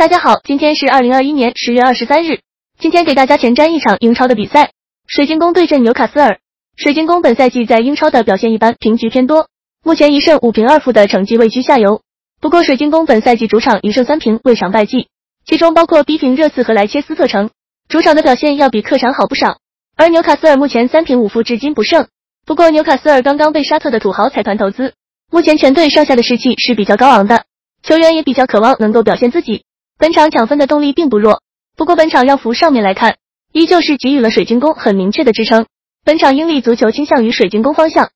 大家好，今天是二零二一年十月二十三日。今天给大家前瞻一场英超的比赛，水晶宫对阵纽卡斯尔。水晶宫本赛季在英超的表现一般，平局偏多，目前一胜五平二负的成绩位居下游。不过水晶宫本赛季主场一胜三平，未尝败绩，其中包括逼平热刺和莱切斯特城，主场的表现要比客场好不少。而纽卡斯尔目前三平五负，至今不胜。不过纽卡斯尔刚刚被沙特的土豪财团投资，目前全队上下的士气是比较高昂的，球员也比较渴望能够表现自己。本场抢分的动力并不弱，不过本场要从上面来看，依旧是给予了水晶宫很明确的支撑。本场英利足球倾向于水晶宫方向，